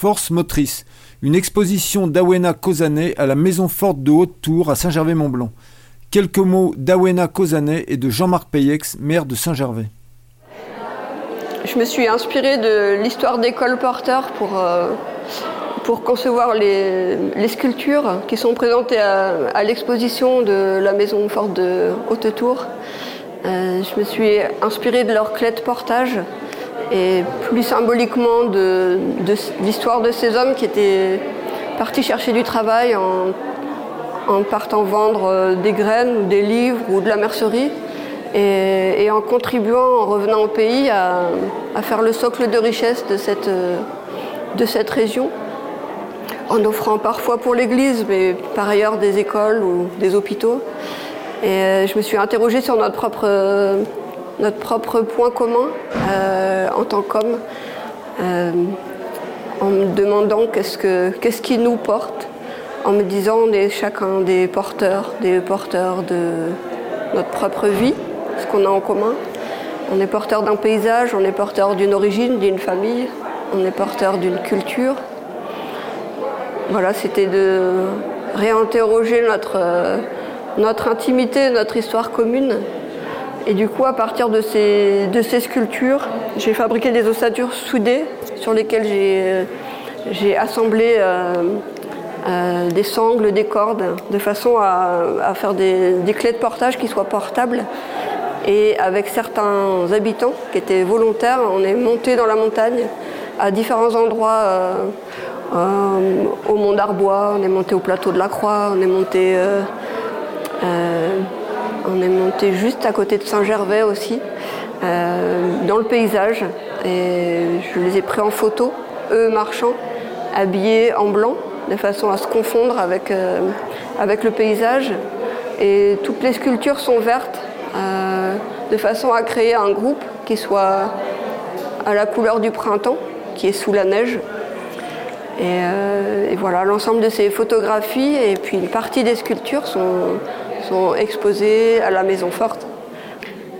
Force motrice, une exposition d'Awena Kozané à la Maison Forte de Haute-Tour à Saint-Gervais-Mont-Blanc. Quelques mots d'Awena Kozané et de Jean-Marc Payex, maire de Saint-Gervais. Je me suis inspirée de l'histoire des colporteurs pour, euh, pour concevoir les, sculptures qui sont présentées à, l'exposition de la Maison Forte de Haute-Tour. Euh, je me suis inspirée de leur clé de portage et plus symboliquement de, l'histoire de ces hommes qui étaient partis chercher du travail en, partant vendre euh, des graines ou des livres ou de la mercerie et, en contribuant en revenant au pays à, faire le socle de richesse de cette, euh, de cette région en offrant parfois pour l'Église, mais par ailleurs des écoles ou des hôpitaux. Et euh, je me suis interrogée sur notre propre notre propre point commun euh, en tant qu'homme, euh, en me demandant qu'est-ce, que, qu'est-ce qui nous porte, en me disant on est chacun des porteurs, des porteurs de notre propre vie, ce qu'on a en commun. On est porteur d'un paysage, on est porteur d'une origine, d'une famille, on est porteur d'une culture. Voilà, c'était de réinterroger notre, euh, notre intimité, notre histoire commune et du coup, à partir de ces, de ces sculptures, j'ai fabriqué des ossatures soudées sur lesquelles j'ai assemblé euh, euh, des sangles, des cordes, de façon à, faire des, clés de portage qui soient portables. Et avec certains habitants qui étaient volontaires, on est monté dans la montagne à différents endroits. Euh, au Mont d'Arbois, on est monté au plateau de la Croix, on est monté on est monté juste à côté de Saint-Gervais aussi, euh, dans le paysage. Et je les ai pris en photo, eux marchant, habillés en blanc, de façon à se confondre avec, euh, avec le paysage. Et toutes les sculptures sont vertes, euh, de façon à créer un groupe qui soit à la couleur du printemps, qui est sous la neige. et voilà, l'ensemble de ces photographies et puis une partie des sculptures sont, sont exposés à la maison forte.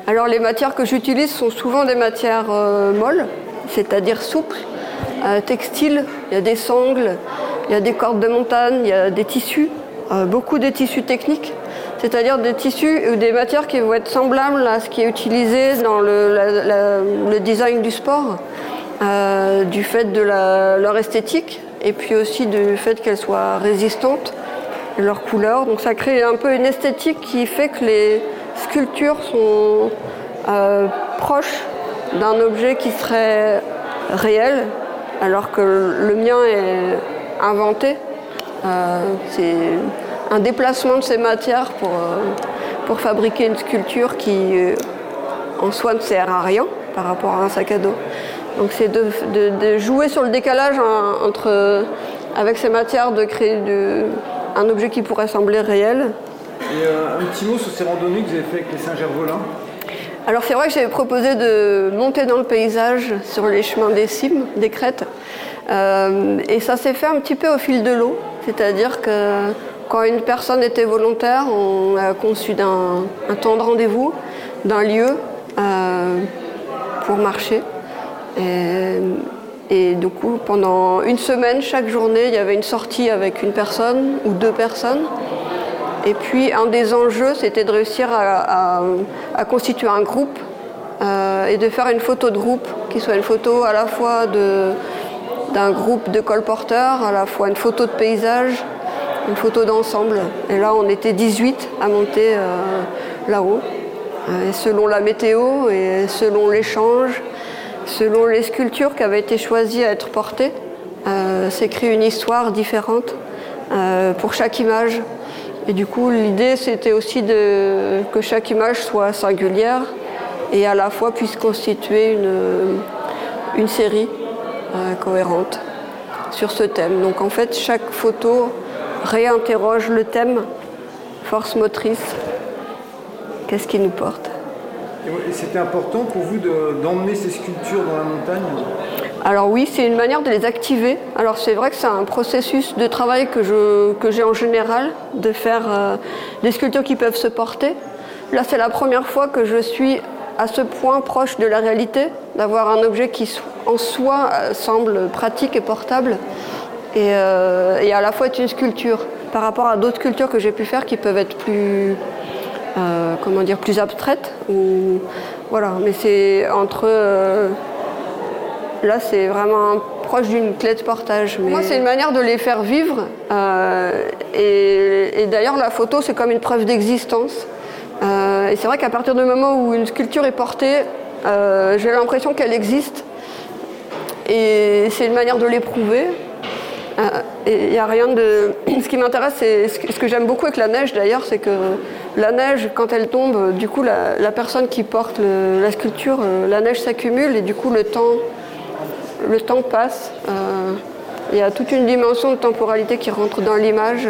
Alors les matières que j'utilise sont souvent des matières euh, molles, c'est-à-dire souples, euh, textiles, il y a des sangles, il y a des cordes de montagne, il y a des tissus, euh, beaucoup de tissus techniques, c'est-à-dire des tissus ou des matières qui vont être semblables à ce qui est utilisé dans le, design du sport, du fait de leur esthétique et puis aussi du fait qu'elles soient résistantes leurs couleurs. Donc ça crée un peu une esthétique qui fait que les sculptures sont euh, proches d'un objet qui serait réel, alors que le mien est inventé. Euh, c'est un déplacement de ces matières pour, euh, pour fabriquer une sculpture qui en soi ne sert à rien par rapport à un sac à dos. Donc c'est de, jouer sur le décalage entre, avec ces matières, de créer de, un objet qui pourrait sembler réel. Et euh, un petit mot sur ces randonnées que vous avez fait avec les Saint-Gervolins alors c'est vrai que j'avais proposé de monter dans le paysage sur les chemins des cimes, des crêtes. Euh, et ça s'est fait un petit peu au fil de l'eau. C'est-à-dire que quand une personne était volontaire, on a conçu un, temps de rendez-vous, d'un lieu euh, pour marcher. Et, et du coup, pendant une semaine, chaque journée, il y avait une sortie avec une personne ou deux personnes. Et puis, un des enjeux, c'était de réussir à, constituer un groupe euh, et de faire une photo de groupe, qui soit une photo à la fois d'un groupe de colporteurs, à la fois une photo de paysage, une photo d'ensemble. Et là, on était 18 à monter euh, là-haut. Et selon la météo et selon l'échange, Selon les sculptures qui avaient été choisies à être portées, euh, s'écrit une histoire différente euh, pour chaque image. Et du coup, l'idée, c'était aussi que chaque image soit singulière et à la fois puisse constituer une, une série euh, cohérente sur ce thème. Donc en fait, chaque photo réinterroge le thème, force motrice, qu'est-ce qui nous porte. Et c'était important pour vous d'emmener ces sculptures dans la montagne alors oui, c'est une manière de les activer. Alors c'est vrai que c'est un processus de travail que j'ai que en général, de faire euh, des sculptures qui peuvent se porter. Là, c'est la première fois que je suis à ce point proche de la réalité, d'avoir un objet qui en soi semble pratique et portable, et, à la fois est une sculpture, par rapport à d'autres sculptures que j'ai pu faire qui peuvent être plus, comment dire, plus abstraites. Ou, voilà, mais c'est entre... là, c'est vraiment proche d'une clé de portage. Moi, c'est une manière de les faire vivre. et d'ailleurs, la photo, c'est comme une preuve d'existence. Euh, et c'est vrai qu'à partir du moment où une sculpture est portée, euh, j'ai l'impression qu'elle existe. Et c'est une manière de l'éprouver. Euh, et il a rien de. Ce qui m'intéresse, c'est ce que j'aime beaucoup avec la neige d'ailleurs, c'est que la neige, quand elle tombe, du coup, la, personne qui porte la sculpture, la neige s'accumule et du coup, le temps, le temps passe. Il y a toute une dimension de temporalité qui rentre dans l'image.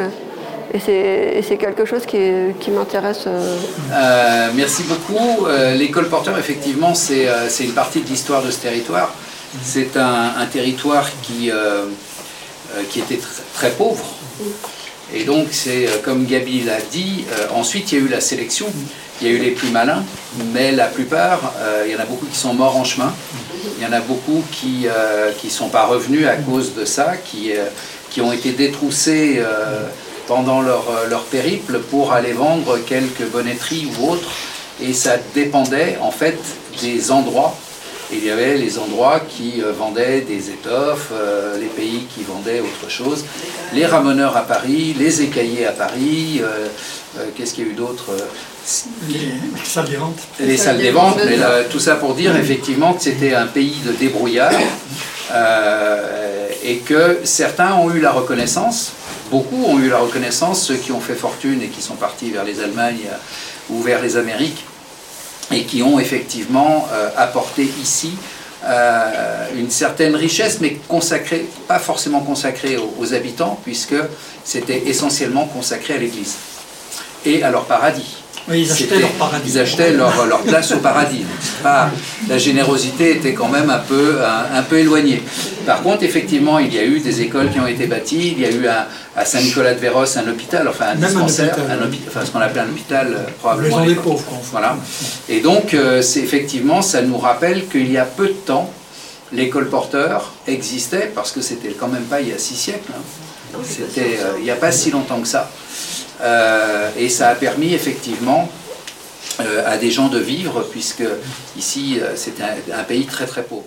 Et c'est quelque chose qui, m'intéresse. Euh. Euh, merci beaucoup. Euh, l'école porteur, effectivement, c'est une partie de l'histoire de ce territoire. C'est un, territoire qui, qui était très pauvre. Et donc, c'est comme Gabi l'a dit, ensuite il y a eu la sélection. Il y a eu les plus malins, mais la plupart, il y en a beaucoup qui sont morts en chemin. Il y en a beaucoup qui ne sont pas revenus à cause de ça, qui, qui ont été détroussés pendant leur, euh, leur, périple pour aller vendre quelques bonnetteries ou autres. Et ça dépendait en fait des endroits. Il y avait les endroits qui euh, vendaient des étoffes, euh, les pays qui vendaient autre chose, les ramoneurs à Paris, les écaillés à Paris, qu'est-ce qu'il y a eu d'autre les salles des ventes. Les salles des ventes, mais tout ça pour dire effectivement que c'était un pays de débrouillard et que certains ont eu la reconnaissance beaucoup ont eu la reconnaissance, ceux qui ont fait fortune et qui sont partis vers les Allemagnes euh, ou vers les Amériques, et qui ont effectivement euh, apporté ici euh, une certaine richesse, mais consacrée, pas forcément consacrée aux habitants, puisque c'était essentiellement consacré à l'Église. Et à leur paradis ils achetaient leur paradis. Ils achetaient leur, place au paradis. Pas, la générosité était quand même un peu, un, peu éloignée. Par contre, effectivement, il y a eu des écoles qui ont été bâties. Il y a eu à Saint-Nicolas-de-Véros un hôpital, enfin un dispensaire, un hôpital, enfin, ce qu'on appelait un hôpital euh, probablement. Les pauvres. Voilà. Et donc, euh, c'est effectivement, ça nous rappelle qu'il y a peu de temps, l'école porteur existait parce que c'était quand même pas il y a six siècles. Hein. C'était euh, il n'y a pas si longtemps que ça. Euh, et ça a permis effectivement euh, à des gens de vivre, puisque ici, euh, c'est un pays très très pauvre.